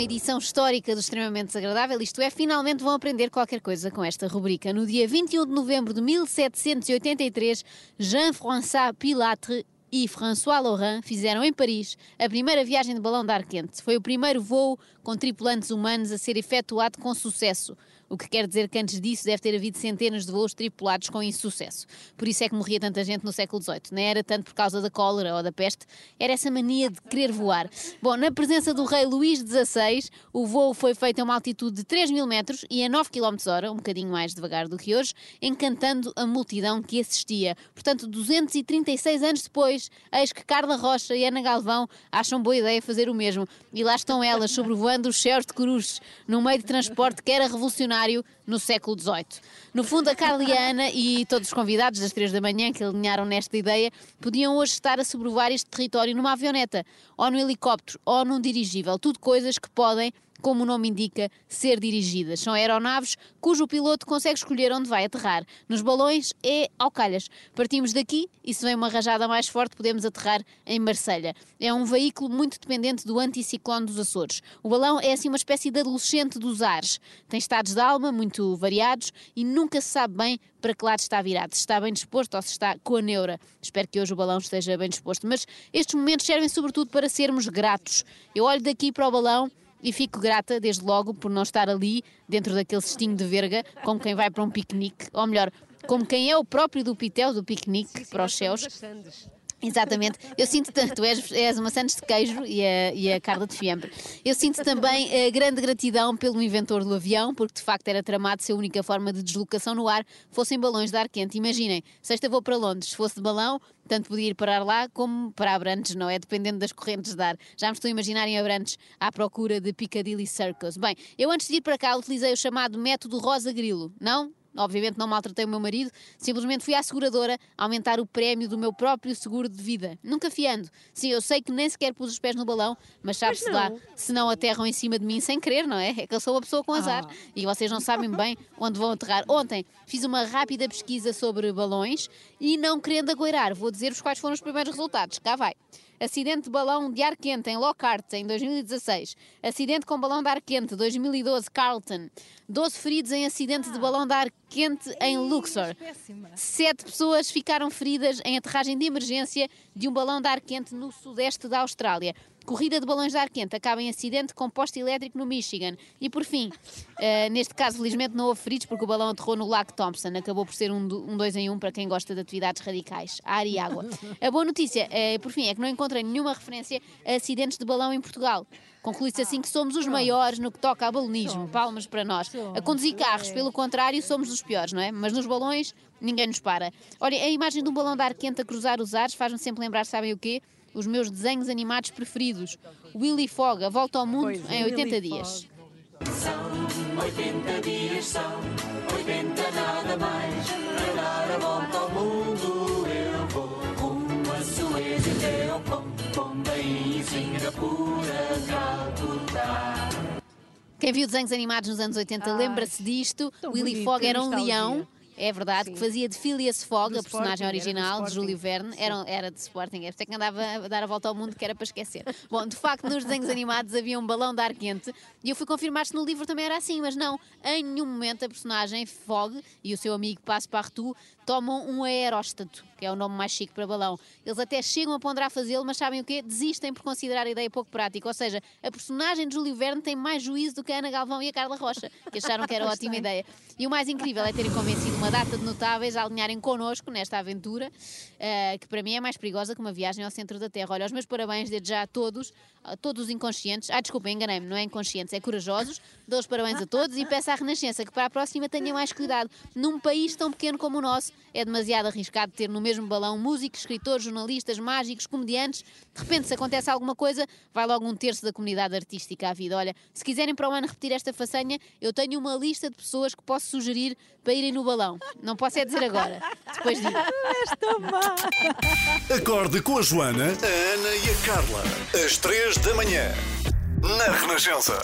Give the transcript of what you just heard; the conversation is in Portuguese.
edição histórica do Extremamente Desagradável, isto é, finalmente vão aprender qualquer coisa com esta rubrica. No dia 21 de novembro de 1783, Jean-François Pilatre e François Laurent fizeram em Paris a primeira viagem de balão de ar quente. Foi o primeiro voo com tripulantes humanos a ser efetuado com sucesso o que quer dizer que antes disso deve ter havido centenas de voos tripulados com insucesso. Por isso é que morria tanta gente no século XVIII. Não era tanto por causa da cólera ou da peste, era essa mania de querer voar. Bom, na presença do rei Luís XVI, o voo foi feito a uma altitude de 3 mil metros e a 9 km hora, um bocadinho mais devagar do que hoje, encantando a multidão que assistia. Portanto, 236 anos depois, eis que Carla Rocha e Ana Galvão acham boa ideia fazer o mesmo. E lá estão elas, sobrevoando os céus de Cruzes, num meio de transporte que era revolucionário no século XVIII. No fundo, a Carliana e todos os convidados das três da manhã que alinharam nesta ideia podiam hoje estar a sobrevoar este território numa avioneta, ou no helicóptero, ou num dirigível. Tudo coisas que podem como o nome indica, ser dirigidas. São aeronaves cujo piloto consegue escolher onde vai aterrar. Nos balões é ao calhas. Partimos daqui e se vem uma rajada mais forte podemos aterrar em Marselha. É um veículo muito dependente do anticiclone dos Açores. O balão é assim uma espécie de adolescente dos ares. Tem estados de alma muito variados e nunca se sabe bem para que lado está virado, se está bem disposto ou se está com a neura. Espero que hoje o balão esteja bem disposto. Mas estes momentos servem sobretudo para sermos gratos. Eu olho daqui para o balão e fico grata, desde logo, por não estar ali, dentro daquele cestinho de verga, como quem vai para um piquenique, ou melhor, como quem é o próprio do pitel do piquenique sim, sim, para os céus. Exatamente. Eu sinto tanto, és, és uma Santos de queijo e a, e a Carla de fiambre. Eu sinto também a grande gratidão pelo inventor do avião, porque de facto era tramado se a única forma de deslocação no ar fossem balões de ar quente. Imaginem, sexta vou para Londres, se fosse de balão, tanto podia ir parar lá como para Abrantes, não é? Dependendo das correntes de ar. Já me estou a imaginar em Abrantes à procura de Piccadilly Circus. Bem, eu antes de ir para cá utilizei o chamado método Rosa Grilo, não? Obviamente não maltratei o meu marido, simplesmente fui à seguradora aumentar o prémio do meu próprio seguro de vida. Nunca fiando. Sim, eu sei que nem sequer pus os pés no balão, mas sabe-se lá, se não aterram em cima de mim sem querer, não é? É que eu sou uma pessoa com azar ah. e vocês não sabem bem onde vão aterrar. Ontem fiz uma rápida pesquisa sobre balões e não querendo agoirar, vou dizer-vos quais foram os primeiros resultados. Cá vai. Acidente de balão de ar quente em Lockhart, em 2016. Acidente com balão de ar quente, 2012, Carlton. 12 feridos em acidente de balão de ar quente em Luxor. Sete pessoas ficaram feridas em aterragem de emergência de um balão de ar quente no sudeste da Austrália. Corrida de balões de ar quente acaba em acidente com poste elétrico no Michigan. E por fim, uh, neste caso, felizmente não houve feridos porque o balão aterrou no Lago Thompson. Acabou por ser um, um dois em um para quem gosta de atividades radicais, ar e água. A boa notícia, uh, por fim, é que não encontrei nenhuma referência a acidentes de balão em Portugal. Conclui-se assim que somos os maiores no que toca a balonismo. Palmas para nós. A conduzir carros, pelo contrário, somos os piores, não é? Mas nos balões, ninguém nos para. Olha, a imagem de um balão de ar quente a cruzar os ares faz-me sempre lembrar, sabem o quê? Os meus desenhos animados preferidos. Willy Fogg, a volta ao mundo pois, em 80 dias. São 80 dias, são 80 nada mais. Para dar a volta ao mundo eu vou. Até ao Pom, Singapura, Calcutá. Quem viu desenhos animados nos anos 80 lembra-se disto. Willy Fogg era um leão é verdade, Sim. que fazia de Phileas Fogg, a personagem original de Júlio Verne, era, era de Sporting, é por que andava a dar a volta ao mundo que era para esquecer. Bom, de facto, nos desenhos animados havia um balão de ar quente e eu fui confirmar se no livro também era assim, mas não, em nenhum momento a personagem Fogg e o seu amigo Passepartout tomam um aeróstato, que é o nome mais chique para balão. Eles até chegam a ponderar fazê-lo, mas sabem o quê? Desistem por considerar a ideia pouco prática. Ou seja, a personagem de Júlio Verne tem mais juízo do que a Ana Galvão e a Carla Rocha, que acharam que era ótima ideia. E o mais incrível é terem convencido uma data de notáveis a alinharem connosco nesta aventura, uh, que para mim é mais perigosa que uma viagem ao centro da Terra. Olha, os meus parabéns desde já a todos, a todos os inconscientes. Ah, desculpem, enganei-me, não é inconscientes, é corajosos. Dou os parabéns a todos e peço à Renascença que para a próxima tenha mais cuidado. Num país tão pequeno como o nosso, é demasiado arriscado ter no mesmo balão músicos, escritores, jornalistas, mágicos, comediantes. De repente, se acontece alguma coisa, vai logo um terço da comunidade artística à vida. Olha, se quiserem para o ano repetir esta façanha, eu tenho uma lista de pessoas que posso sugerir para irem no balão. Não posso é dizer agora. Depois digo. Esta má. Acorde com a Joana, a Ana e a Carla. Às três da manhã. Na Renascença.